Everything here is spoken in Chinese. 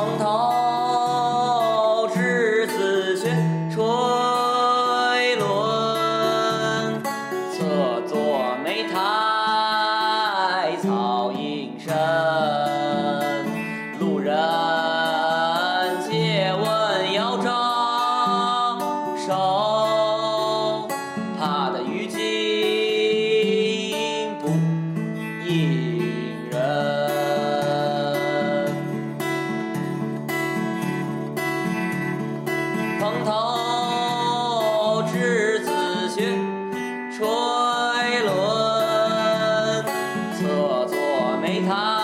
蓬头稚子学垂纶侧坐莓苔草映身。路人借问遥招手怕得鱼惊不应道之子学垂纶侧坐莓苔